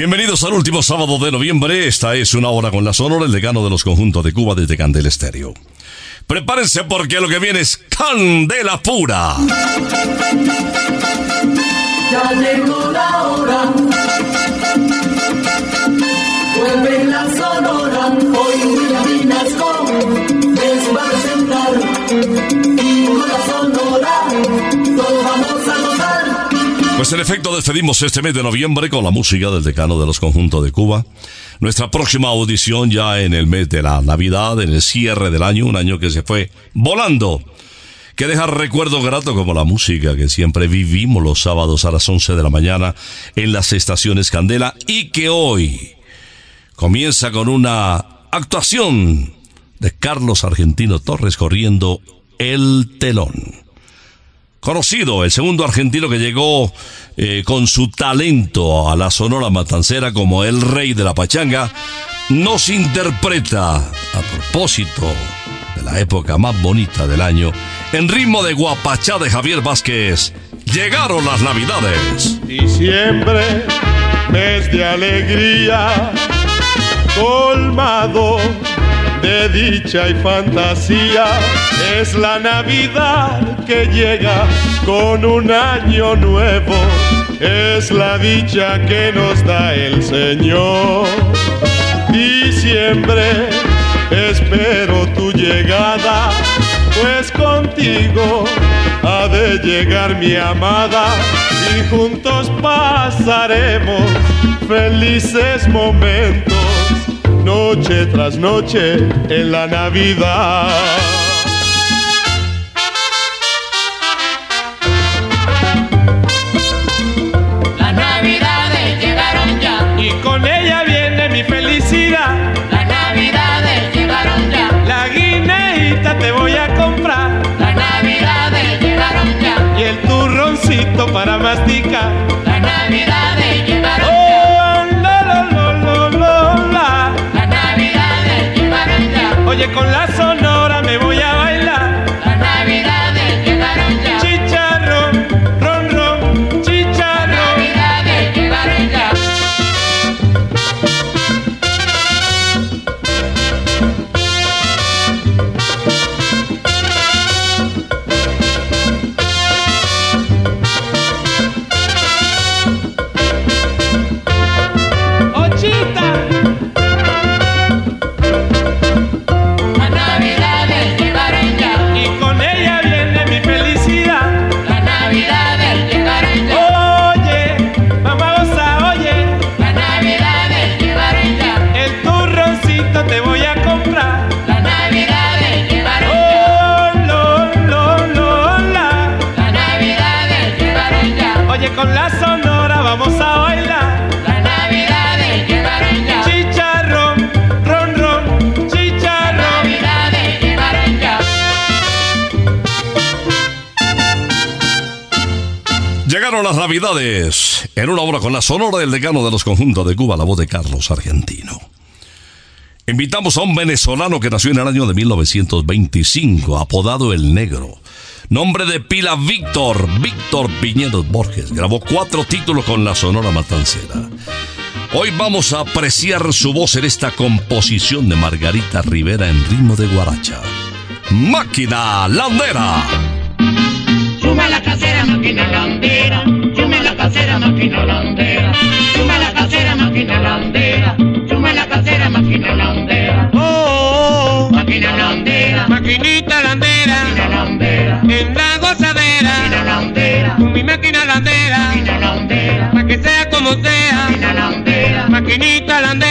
Bienvenidos al último sábado de noviembre. Esta es una hora con la Sonora, el decano de los conjuntos de Cuba desde Candela Estéreo. Prepárense porque lo que viene es Candela Pura. Ya llegó la hora. Vuelve la sonora. Hoy William Vinasco Pues en efecto despedimos este mes de noviembre con la música del decano de los conjuntos de Cuba. Nuestra próxima audición ya en el mes de la Navidad, en el cierre del año, un año que se fue volando. Que deja recuerdo grato como la música que siempre vivimos los sábados a las 11 de la mañana en las estaciones Candela y que hoy comienza con una actuación de Carlos Argentino Torres corriendo el telón conocido, el segundo argentino que llegó eh, con su talento a la Sonora Matancera como el rey de la pachanga, nos interpreta, a propósito de la época más bonita del año, en ritmo de guapachá de Javier Vázquez, llegaron las navidades. Diciembre, mes de alegría, colmado de dicha y fantasía. Es la Navidad que llega con un año nuevo es la dicha que nos da el Señor. Diciembre, espero tu llegada, pues contigo ha de llegar mi amada y juntos pasaremos felices momentos, noche tras noche en la Navidad. Las navidades llegaron ya, Y con ella viene mi felicidad. las navidades llegaron ya, La guineíta te voy a comprar las navidades llegaron ya, y el turroncito para masticar. Con la las Navidades en una obra con la sonora del decano de los conjuntos de Cuba, la voz de Carlos Argentino. Invitamos a un venezolano que nació en el año de 1925, apodado El Negro. Nombre de pila Víctor, Víctor Piñeros Borges. Grabó cuatro títulos con la Sonora Matancera. Hoy vamos a apreciar su voz en esta composición de Margarita Rivera en ritmo de guaracha. Máquina Landera. Suma la casera, máquina landera. Suma la casera, máquina landera. Suma la casera, máquina landera. Suma la casera, máquina landera. Oh, Máquina landera. maquinita landera, Máquina landera. en la gozadera, Máquina landera. con mi máquina landera, Máquina landera. para que sea como sea, Máquina landera. maquinita landera.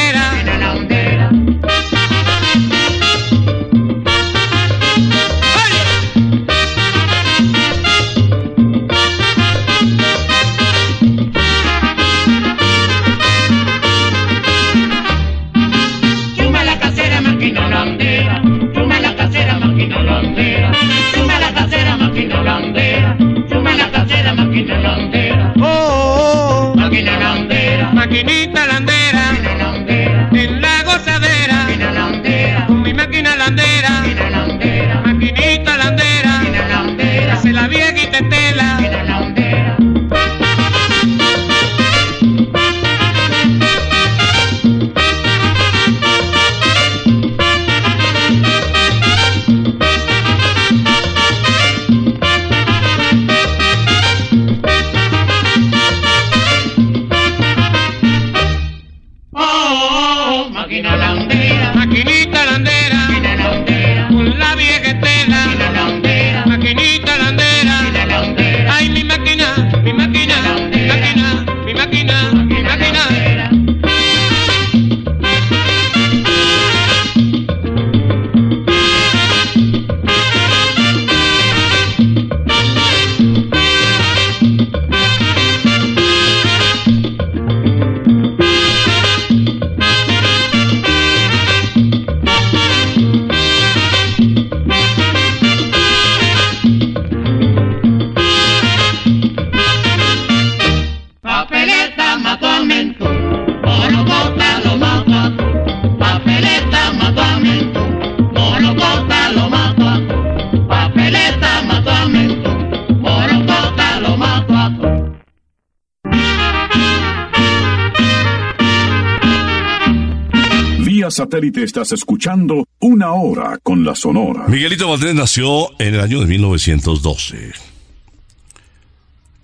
Satélite estás escuchando Una Hora con la Sonora. Miguelito Valdés nació en el año de 1912.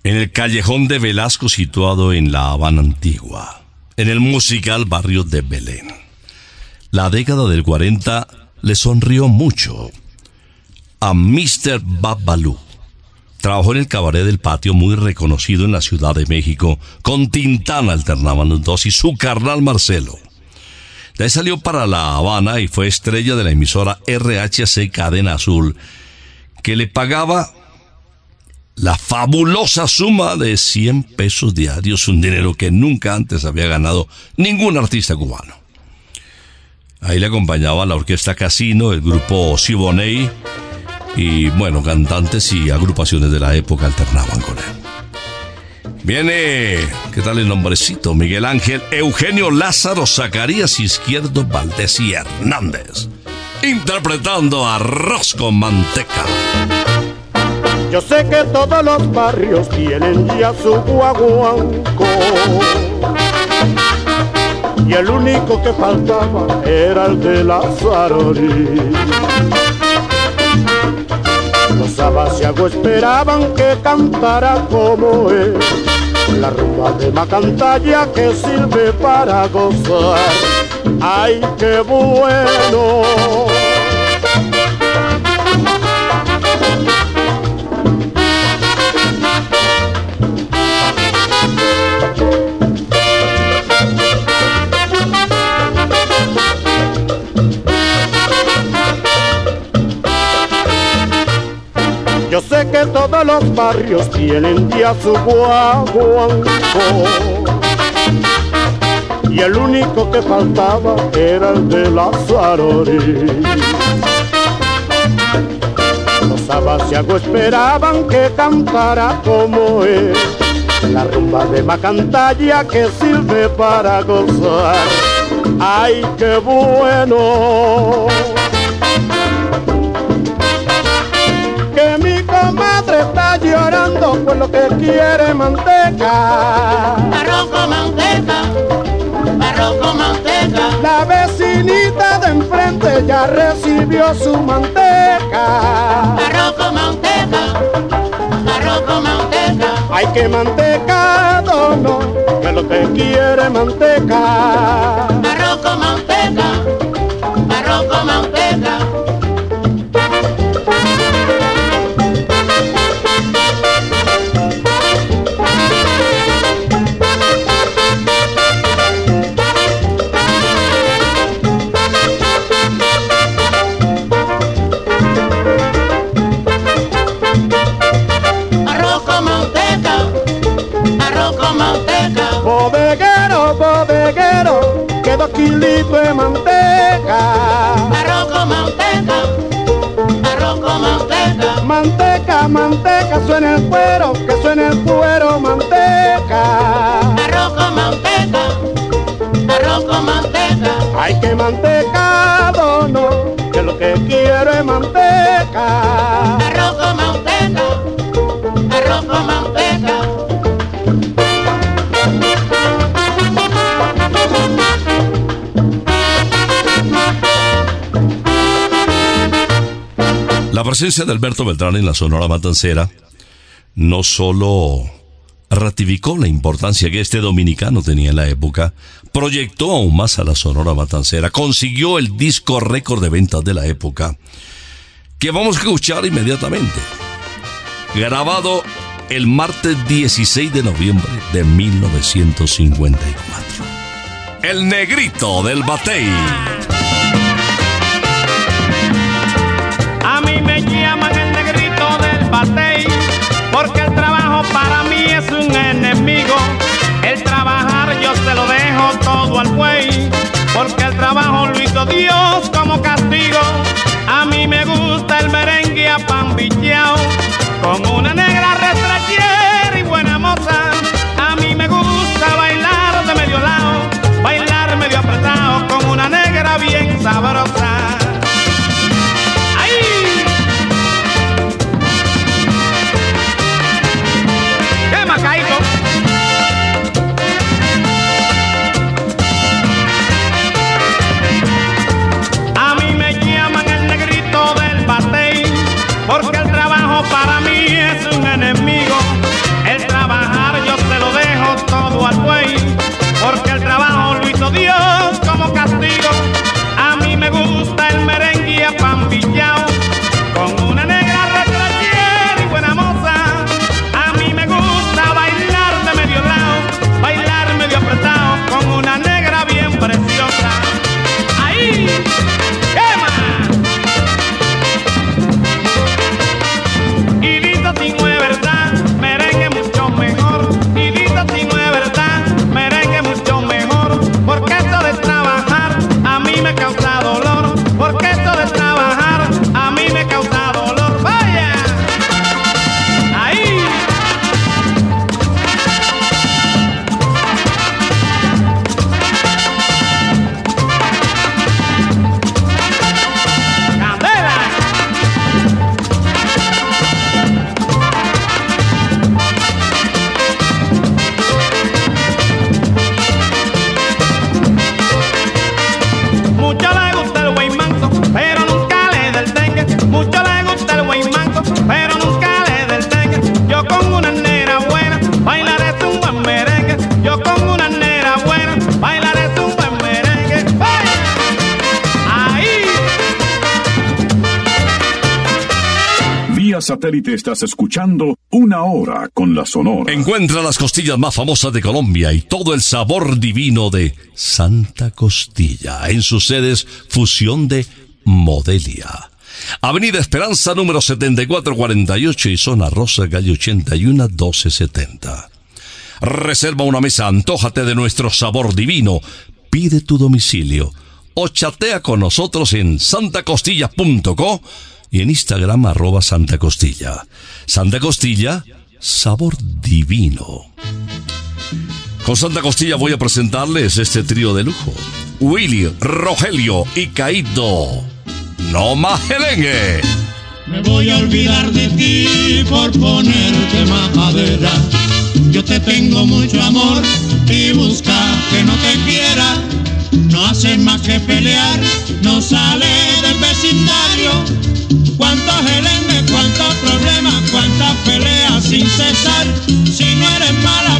en el callejón de Velasco situado en La Habana Antigua, en el musical barrio de Belén. La década del 40 le sonrió mucho a Mr. Babalú. Trabajó en el cabaret del patio muy reconocido en la Ciudad de México. Con Tintán alternaban los dos y su carnal Marcelo. De ahí salió para La Habana y fue estrella de la emisora RHC Cadena Azul, que le pagaba la fabulosa suma de 100 pesos diarios, un dinero que nunca antes había ganado ningún artista cubano. Ahí le acompañaba la orquesta Casino, el grupo Siboney y bueno, cantantes y agrupaciones de la época alternaban con él. Viene, ¿qué tal el nombrecito? Miguel Ángel, Eugenio Lázaro, Zacarías Izquierdo, Valdés y Hernández, interpretando Arroz con Manteca. Yo sé que todos los barrios tienen ya su guaguanco. Y el único que faltaba era el de la Los abasiagos esperaban que cantara como él. La rumba de Macantalla que sirve para gozar. ¡Ay, qué bueno! Yo sé que todos los barrios tienen ya su guaguanco y el único que faltaba era el de la Zarori. Los abasiagos esperaban que cantara como él, la rumba de Macantalla que sirve para gozar. ¡Ay, qué bueno! Llorando por lo que quiere manteca. Arroz con manteca, arroz con manteca. La vecinita de enfrente ya recibió su manteca. Arroz con manteca, arroz con manteca. Hay que mantecado no, que lo que quiere manteca. Arroz con manteca, arroz con manteca. Kilitos de manteca. Arroz con manteca, arroz con manteca. Manteca, manteca, suena el cuero, que suena el cuero, manteca. Arroz con manteca, arroz con manteca. Hay que mantecado, presencia de Alberto Beltrán en la Sonora Matancera no solo ratificó la importancia que este dominicano tenía en la época, proyectó aún más a la Sonora Matancera, consiguió el disco récord de ventas de la época, que vamos a escuchar inmediatamente. Grabado el martes 16 de noviembre de 1954. El negrito del batey. Mí me llaman el negrito del batey, porque el trabajo para mí es un enemigo. El trabajar yo se lo dejo todo al buey, porque el trabajo lo hizo Dios como castigo. A mí me gusta el merengue apambicheao, con una negra retrachera y buena moza. Satélite estás escuchando Una Hora con la Sonora. Encuentra las costillas más famosas de Colombia y todo el sabor divino de Santa Costilla en sus sedes Fusión de Modelia. Avenida Esperanza número 7448 y zona Rosa Calle 81 1270. Reserva una mesa, antójate de nuestro sabor divino, pide tu domicilio o chatea con nosotros en santacostilla.co y en Instagram arroba Santa Costilla. Santa Costilla, sabor divino. Con Santa Costilla voy a presentarles este trío de lujo. Willy, Rogelio y Caído. No más gelengue. Me voy a olvidar de ti por ponerte majadera. Yo te tengo mucho amor y busca que no te quiera. No hace más que pelear, no sale Cuántos gelengues, cuántos problemas, cuántas peleas sin cesar. Si no eres mala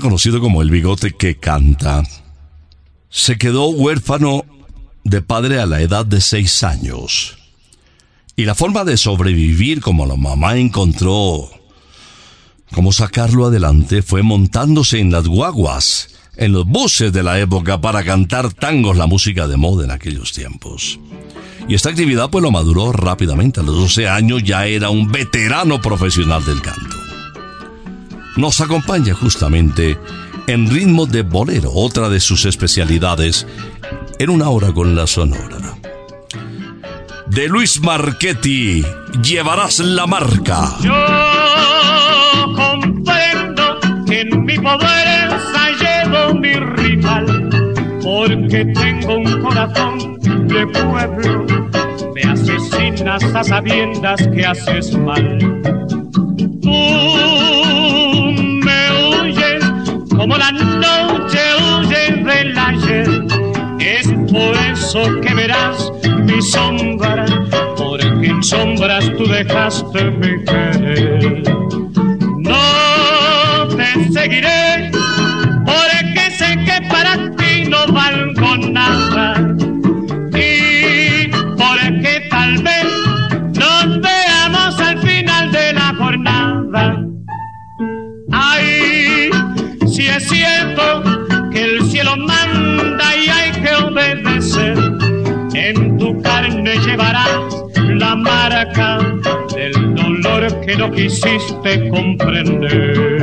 Conocido como el bigote que canta. Se quedó huérfano de padre a la edad de seis años. Y la forma de sobrevivir como la mamá encontró cómo sacarlo adelante fue montándose en las guaguas, en los buses de la época para cantar tangos, la música de moda en aquellos tiempos. Y esta actividad pues lo maduró rápidamente. A los 12 años ya era un veterano profesional del canto nos acompaña justamente en ritmo de bolero, otra de sus especialidades, en una hora con la sonora. De Luis Marchetti, llevarás la marca. Yo comprendo que en mi poder llevo mi rival, porque tengo un corazón de pueblo. Me asesinas a sabiendas que haces mal. Tú como la noche huye del ayer. Es por eso que verás mi sombra, porque en sombras tú dejaste mi querer. No te seguiré, porque sé que para ti no valgo nada. Cierto que el cielo manda y hay que obedecer, en tu carne llevarás la marca del dolor que no quisiste comprender.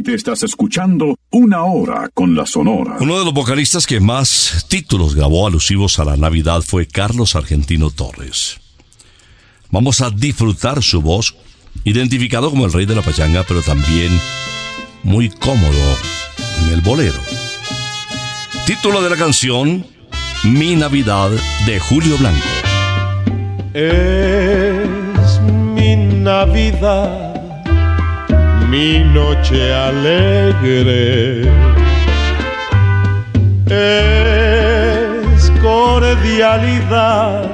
Satélite estás escuchando Una Hora con la Sonora. Uno de los vocalistas que más títulos grabó alusivos a la Navidad fue Carlos Argentino Torres. Vamos a disfrutar su voz, identificado como el rey de la pachanga, pero también muy cómodo en el bolero. Título de la canción, Mi Navidad de Julio Blanco. Es mi Navidad, mi noche alegre. Es cordialidad,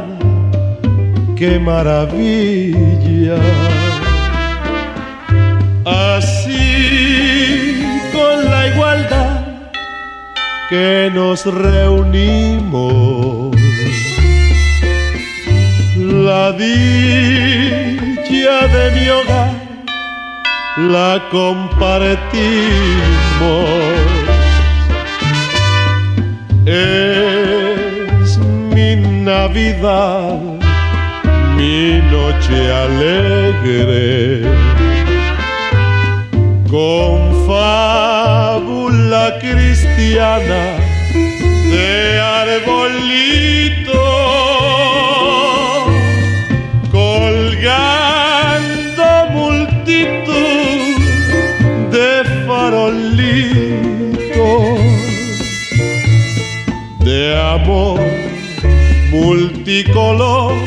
qué maravilla. Así con la igualdad que nos reunimos la dicha de mi hogar la compartimos. Es mi Navidad, mi noche alegre. Con fábula cristiana de arbolito multicolor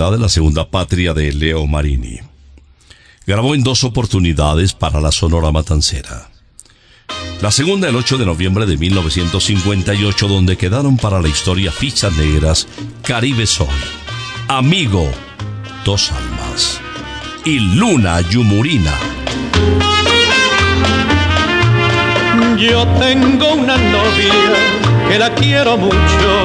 oportunidad, la segunda patria de Leo Marini. Grabó en dos oportunidades para la Sonora Matancera. La segunda el 8 de noviembre de 1958, donde quedaron para la historia fichas negras Caribe Soy, Amigo, Dos Almas y Luna Yumurina. Yo tengo una novia que la quiero mucho,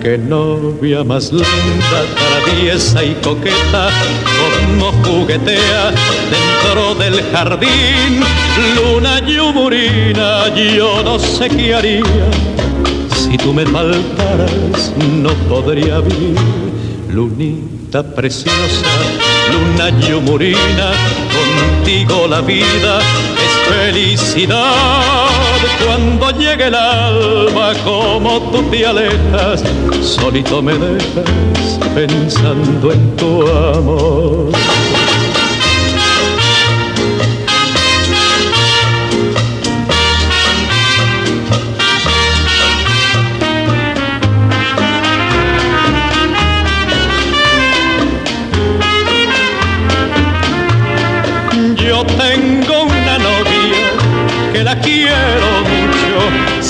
Que novia más linda, traviesa y coqueta, como juguetea dentro del jardín. Luna yumurina, yo no sé qué haría. Si tú me faltaras, no podría vivir. Lunita preciosa, luna yumurina, contigo la vida es felicidad. Cuando llegue el alma, como tú te alejas, solito me dejas pensando en tu amor.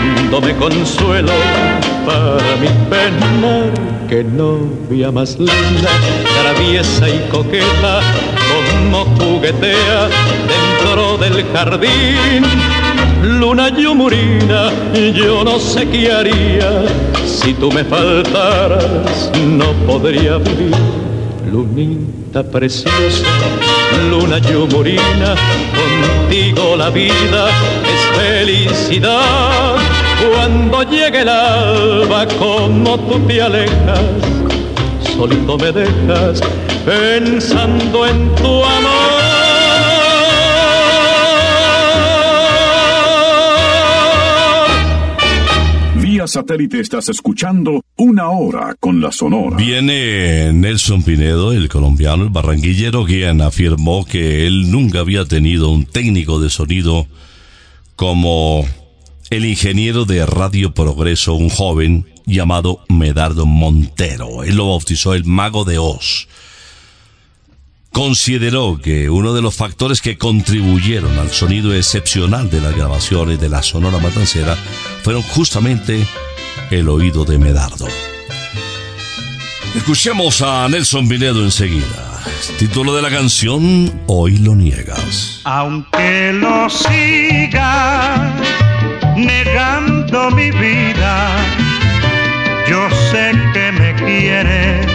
dándome consuelo para mi pena. Que novia más linda, traviesa y coqueta, como juguetea dentro del jardín. Luna yumurina, yo no sé qué haría si tú me faltaras, no podría vivir. Lunita preciosa, luna yumurina, contigo la vida es felicidad. Cuando llegue el alba, como tú te alejas, solito me dejas pensando en tu amor. Vía satélite estás escuchando Una Hora con la Sonora. Viene Nelson Pinedo, el colombiano, el barranquillero, quien afirmó que él nunca había tenido un técnico de sonido como el ingeniero de Radio Progreso, un joven llamado Medardo Montero. Él lo bautizó el Mago de Oz. Consideró que uno de los factores que contribuyeron al sonido excepcional de las grabaciones de la Sonora Matancera fueron justamente el oído de Medardo. Escuchemos a Nelson Pinedo enseguida. Título de la canción Hoy lo niegas. Aunque lo siga negando mi vida, yo sé que me quieres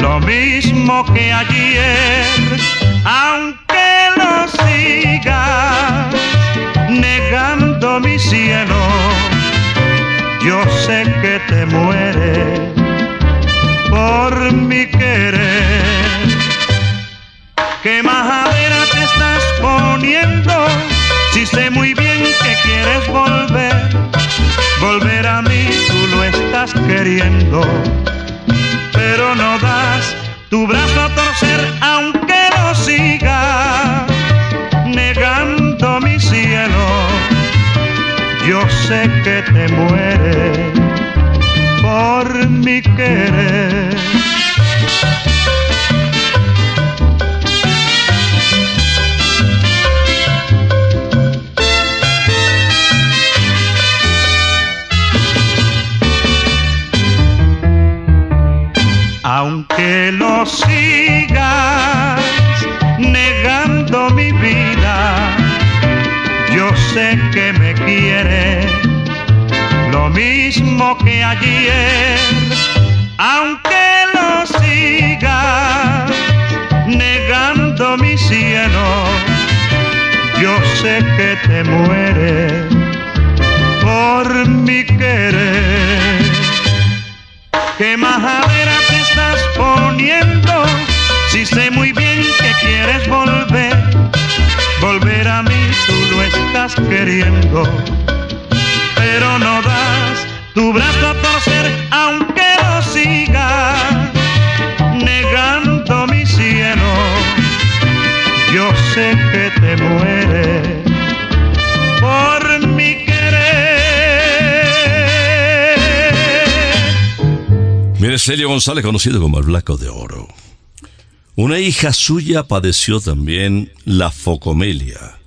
lo mismo que ayer, aunque lo siga negando mi cielo, yo sé que te mueres por mi querer. ¿Qué majadera pero no das tu brazo a torcer aunque lo sigas negando mi cielo. Yo sé que te mueres por mi querer. Mismo que ayer. Aunque lo sigas negando mi cielo, yo sé que te mueres por mi querer. ¿Qué majadera te estás poniendo? Si sé muy bien que quieres volver, volver a mí tú lo estás queriendo, te mueres por mi querer. Mire, Celio González, conocido como el Blanco de Oro. Una hija suya padeció también la focomelia,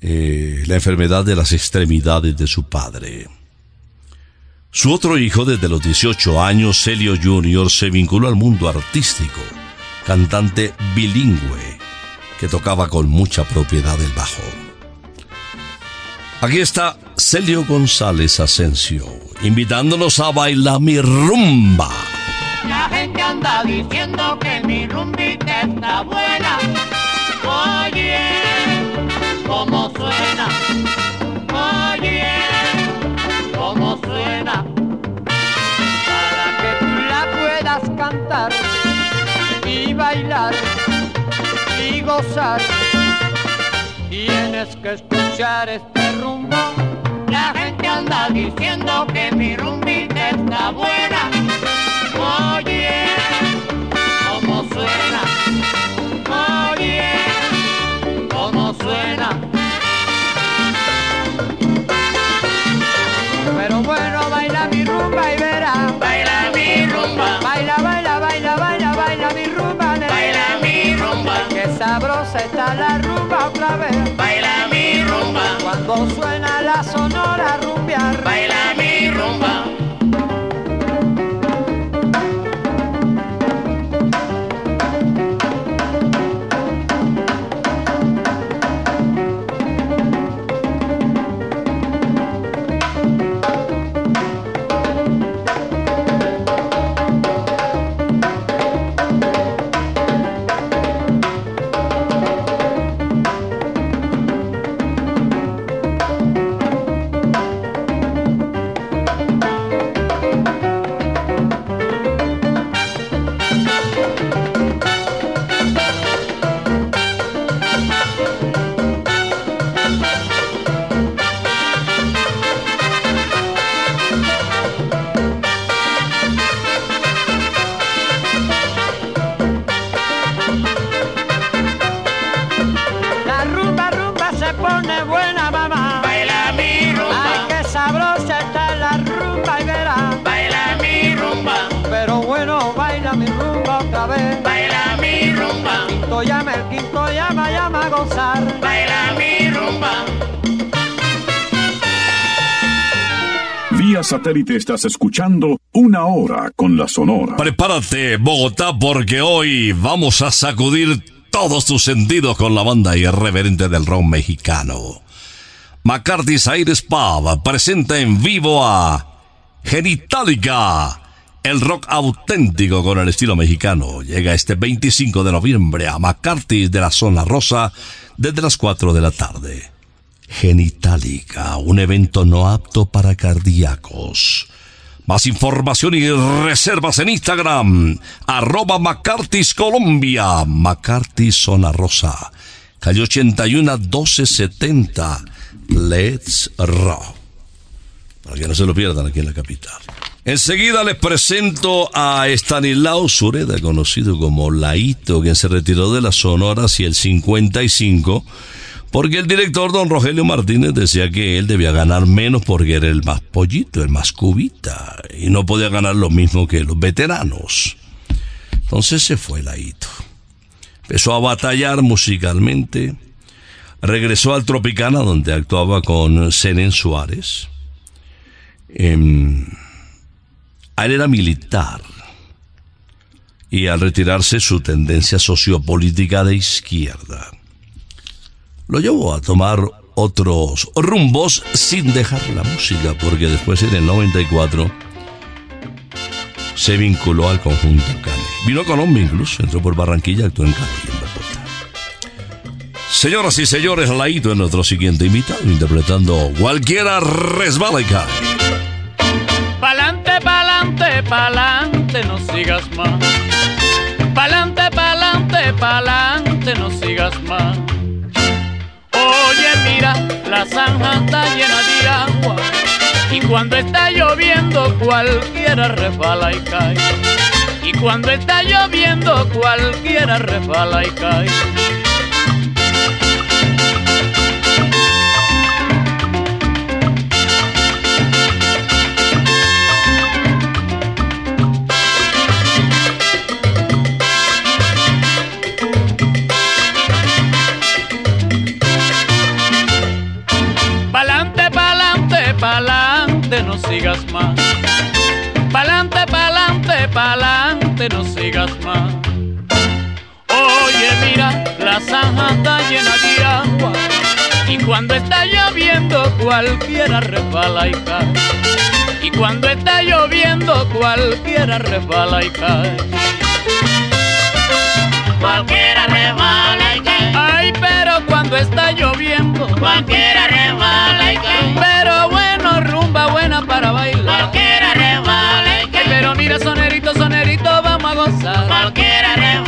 eh, la enfermedad de las extremidades de su padre. Su otro hijo, desde los 18 años, Celio Jr., se vinculó al mundo artístico, cantante bilingüe, que tocaba con mucha propiedad el bajo. Aquí está Celio González Asensio, invitándonos a bailar mi rumba. La gente anda diciendo que mi rumbita está buena. Oye, cómo suena. Oye, cómo suena. Para que tú la puedas cantar y bailar tienes que escuchar este rumbo La gente anda diciendo que mi rumbita está buena. Oye, cómo suena. Sabrosa está la rumba otra vez. baila mi rumba, Cuando suena la sonora rumbear. baila mi rumba. Satélite estás escuchando Una Hora con la Sonora. Prepárate, Bogotá, porque hoy vamos a sacudir todos tus sentidos con la banda irreverente del rock mexicano. McCarthy's Aires Pub presenta en vivo a Genitalica, el rock auténtico con el estilo mexicano. Llega este 25 de noviembre a McCarthy's de la Zona Rosa desde las 4 de la tarde. Genitalica, un evento no apto para cardíacos. Más información y reservas en Instagram, arroba McCarthy's Colombia, McCarthy's Zona Rosa, calle 81 1270, Let's Rock. Para que no se lo pierdan aquí en la capital. Enseguida les presento a Stanislao Sureda, conocido como Laito, quien se retiró de la Sonora hacia el 55 porque el director don Rogelio Martínez decía que él debía ganar menos porque era el más pollito, el más cubita, y no podía ganar lo mismo que los veteranos. Entonces se fue Laito. Empezó a batallar musicalmente. Regresó al Tropicana, donde actuaba con Senen Suárez. Em, él era militar. Y al retirarse su tendencia sociopolítica de izquierda lo llevó a tomar otros rumbos sin dejar la música, porque después en el 94 se vinculó al conjunto Cali. Vino a Colombia incluso, entró por Barranquilla, actuó en Cali en Bogotá. Señoras y señores, Laito es nuestro siguiente invitado, interpretando Cualquiera resbala y cae. Pa'lante, pa'lante, pa'lante, no sigas más. Pa'lante, pa'lante, pa'lante, no sigas más. La zanja está llena de agua. Y cuando está lloviendo, cualquiera resbala y cae. Y cuando está lloviendo, cualquiera resbala y cae. Pa'lante, pa'lante, pa'lante, no sigas más. Pa'lante, pa'lante, pa'lante, no sigas más. Oye, mira, la zanja está llena de agua. Y cuando está lloviendo, cualquiera resbala y cae. Y cuando está lloviendo, cualquiera resbala y cae. Cualquiera resbala y cae, cuando está lloviendo, cualquiera resbala y cae, pero bueno, rumba buena para bailar. cualquiera resbala y cae, Pero mira, sonerito, sonerito, vamos a gozar. cualquiera resbala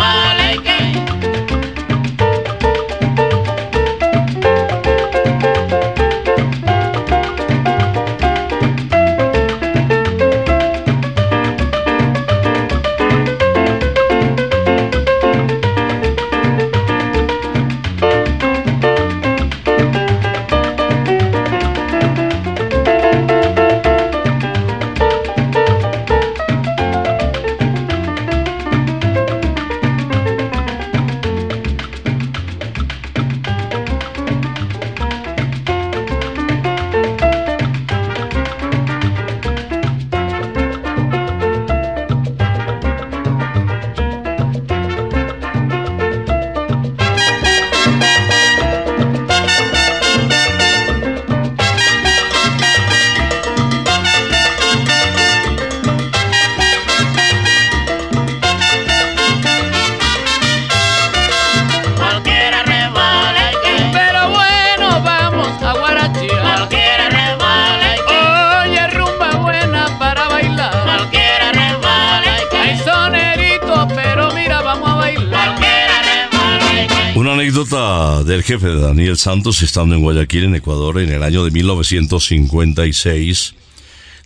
anécdota del jefe de Daniel Santos estando en Guayaquil, en Ecuador, en el año de 1956.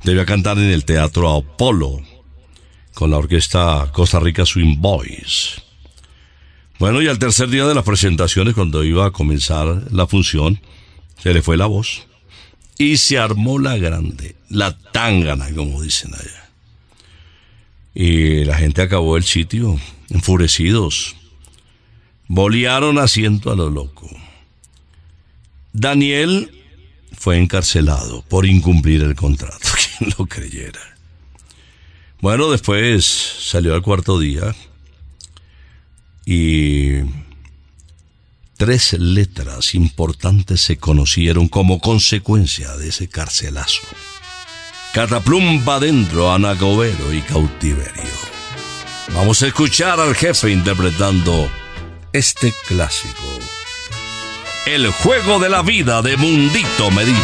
Debía cantar en el Teatro Apolo con la orquesta Costa Rica Swing Boys. Bueno, y al tercer día de las presentaciones, cuando iba a comenzar la función, se le fue la voz y se armó la grande, la tangana, como dicen allá. Y la gente acabó el sitio enfurecidos. Bolearon asiento a lo loco. Daniel fue encarcelado por incumplir el contrato, quien lo creyera. Bueno, después salió al cuarto día y tres letras importantes se conocieron como consecuencia de ese carcelazo. Cataplumba adentro, anagobero y cautiverio. Vamos a escuchar al jefe interpretando este clásico. El juego de la vida de Mundito Medina.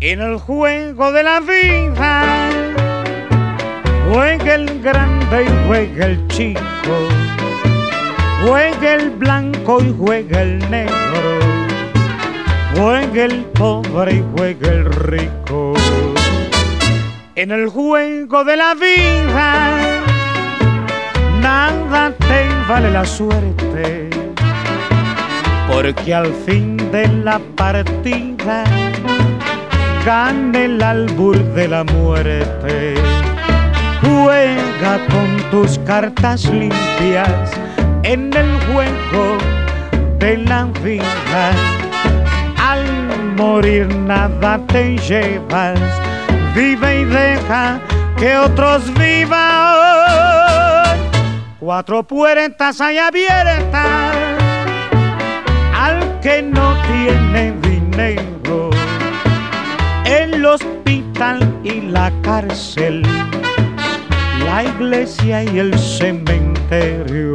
En el juego de la vida juega el grande y juega el chico, juega el blanco y juega el negro, juega el pobre y juega el rico. En el juego de la vida nada te vale la suerte, porque al fin de la partida gana el albur de la muerte. Juega con tus cartas limpias en el juego de la vida. Al morir nada te llevas, vive y deja que otros vivan. Cuatro puertas hay abiertas al que no tiene dinero el hospital y la cárcel, la iglesia y el cementerio.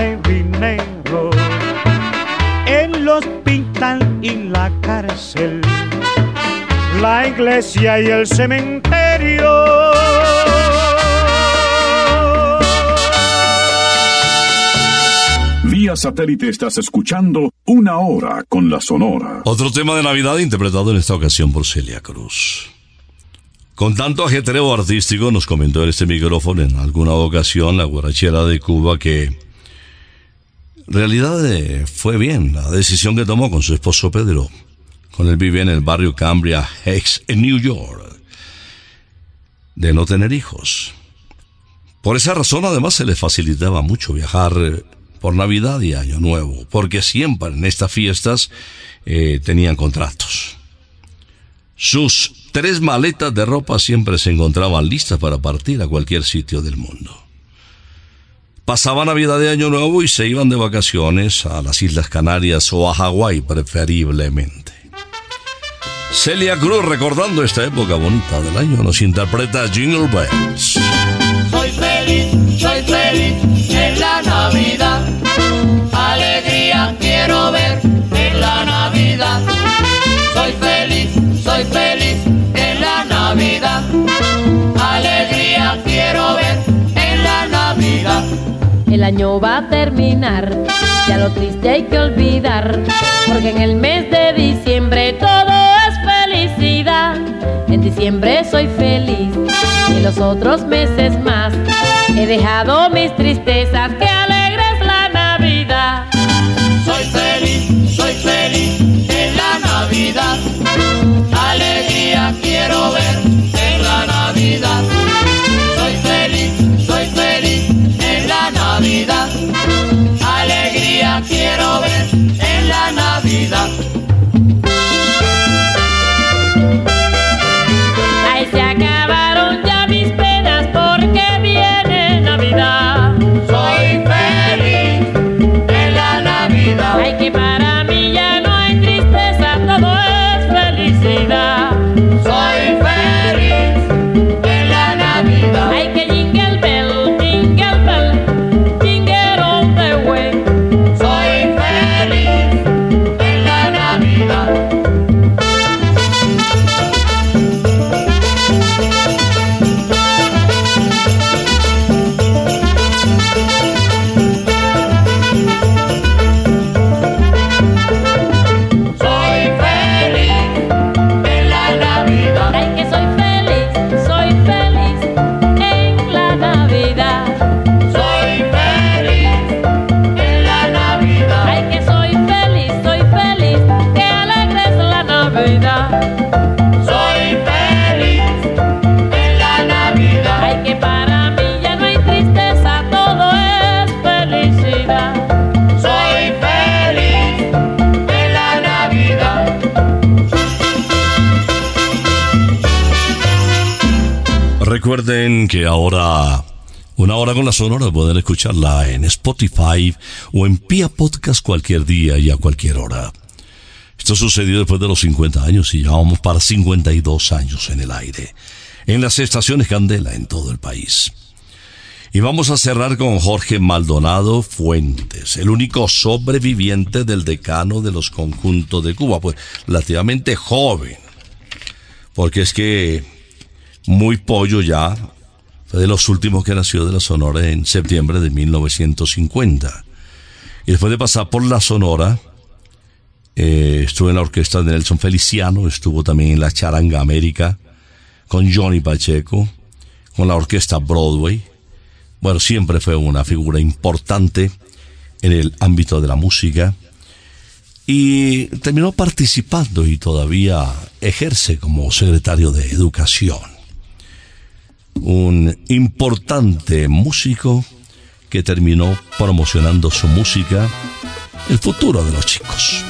cárcel la iglesia y el cementerio. Vía satélite estás escuchando una hora con la Sonora. Otro tema de Navidad interpretado en esta ocasión por Celia Cruz. Con tanto ajetreo artístico, nos comentó en este micrófono en alguna ocasión la guarachera de Cuba que en realidad eh, fue bien la decisión que tomó con su esposo Pedro. Con él vivía en el barrio Cambria Heights en New York, de no tener hijos. Por esa razón además se le facilitaba mucho viajar eh, por Navidad y Año Nuevo, porque siempre en estas fiestas eh, tenían contratos. Sus tres maletas de ropa siempre se encontraban listas para partir a cualquier sitio del mundo. Pasaba Navidad y Año Nuevo y se iban de vacaciones a las Islas Canarias o a Hawái preferiblemente. Celia Cruz recordando esta época bonita del año nos interpreta Jingle Bells. Soy feliz, soy feliz en la Navidad. Alegría quiero ver en la Navidad. Soy feliz, soy feliz en la Navidad. Alegría quiero ver en la Navidad. El año va a terminar, ya lo triste hay que olvidar, porque en el mes de diciembre Diciembre soy feliz y en los otros meses más he dejado mis tristezas que alegres la Navidad. Soy feliz, soy feliz en la Navidad. Alegría quiero ver en la Navidad. Soy feliz, soy feliz en la Navidad. Alegría quiero ver Recuerden que ahora, una hora con la sonora, pueden escucharla en Spotify o en Pia Podcast cualquier día y a cualquier hora. Esto sucedió después de los 50 años y ya vamos para 52 años en el aire, en las estaciones Candela en todo el país. Y vamos a cerrar con Jorge Maldonado Fuentes, el único sobreviviente del decano de los conjuntos de Cuba, pues relativamente joven, porque es que muy pollo ya, fue de los últimos que nació de la Sonora en septiembre de 1950. Y después de pasar por la Sonora, eh, estuvo en la orquesta de Nelson Feliciano, estuvo también en la Charanga América, con Johnny Pacheco, con la orquesta Broadway. Bueno, siempre fue una figura importante en el ámbito de la música y terminó participando y todavía ejerce como secretario de Educación. Un importante músico que terminó promocionando su música, el futuro de los chicos.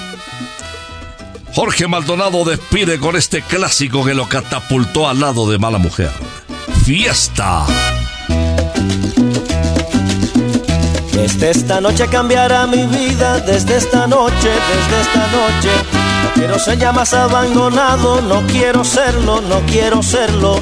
Jorge Maldonado despide con este clásico que lo catapultó al lado de Mala Mujer. Fiesta. Desde esta noche cambiará mi vida, desde esta noche, desde esta noche. No quiero ser ya más abandonado, no quiero serlo, no quiero serlo.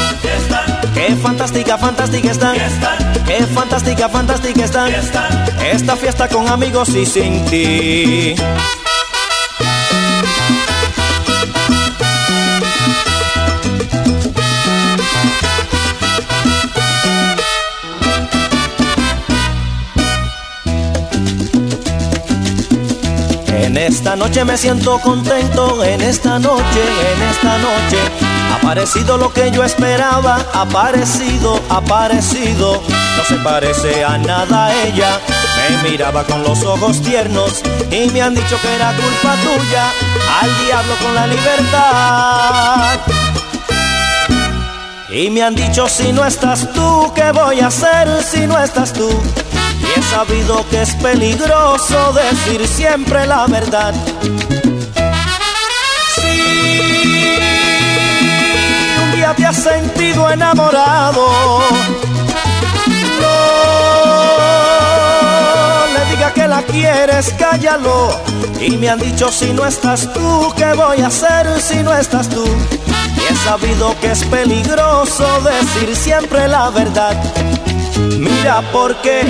Qué fantástica, fantástica están. Qué fantástica, fantástica están. Esta fiesta con amigos y sin ti. En esta noche me siento contento, en esta noche, en esta noche. Ha parecido lo que yo esperaba, ha parecido, ha parecido. No se parece a nada ella. Me miraba con los ojos tiernos y me han dicho que era culpa tuya. Al diablo con la libertad. Y me han dicho si no estás tú, ¿qué voy a hacer si no estás tú? Y he sabido que es peligroso decir siempre la verdad. Te has sentido enamorado, no le diga que la quieres, cállalo. Y me han dicho si no estás tú, ¿qué voy a hacer si no estás tú? Y he sabido que es peligroso decir siempre la verdad. Mira por qué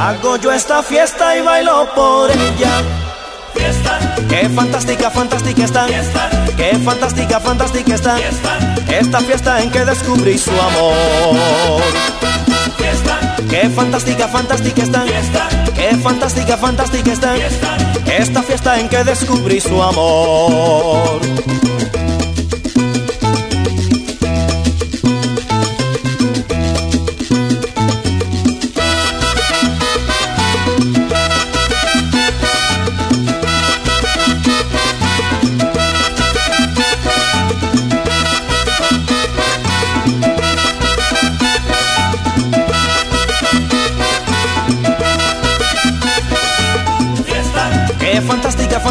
hago yo esta fiesta y bailo por ella. Fiesta. Qué fantástica, fantástica está. Fiesta. Qué fantástica, fantástica está. Fiesta. Esta fiesta en que descubrí su amor. Fiesta. Qué fantástica, fantástica está. Fiesta. Qué fantástica, fantástica está. Fiesta. Esta fiesta en que descubrí su amor.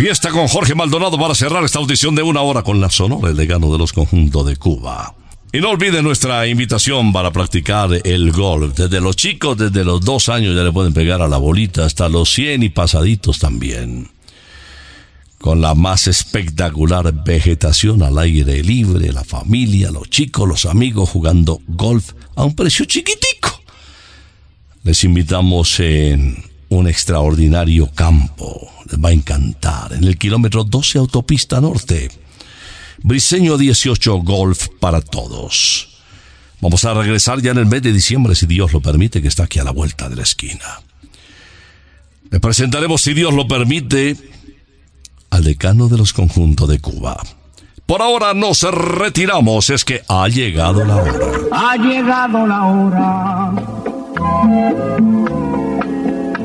Fiesta con Jorge Maldonado para cerrar esta audición de una hora con la Sonora, el decano de los conjuntos de Cuba. Y no olviden nuestra invitación para practicar el golf. Desde los chicos, desde los dos años ya le pueden pegar a la bolita, hasta los 100 y pasaditos también. Con la más espectacular vegetación al aire libre, la familia, los chicos, los amigos jugando golf a un precio chiquitico. Les invitamos en un extraordinario campo. Les va a encantar. En el kilómetro 12 Autopista Norte. Briseño 18 Golf para todos. Vamos a regresar ya en el mes de diciembre, si Dios lo permite, que está aquí a la vuelta de la esquina. Le presentaremos, si Dios lo permite, al decano de los conjuntos de Cuba. Por ahora nos retiramos, es que ha llegado la hora. Ha llegado la hora.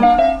Gózala,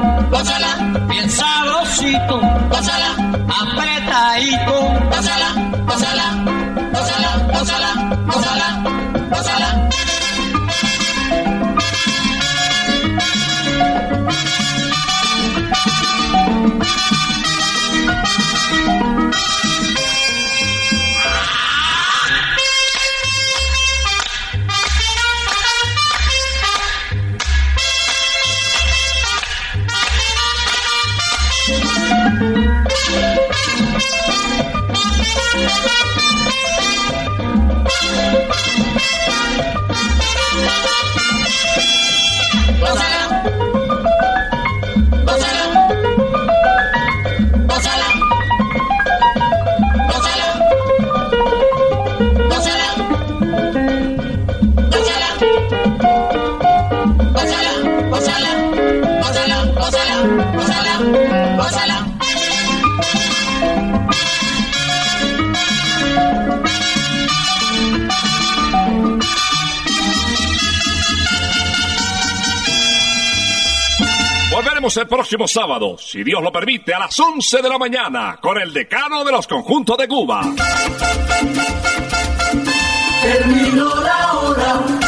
pásala, bien sabrosito, pásala, apretadito, pásala, pásala. El próximo sábado, si Dios lo permite, a las 11 de la mañana, con el decano de los conjuntos de Cuba. Terminó la hora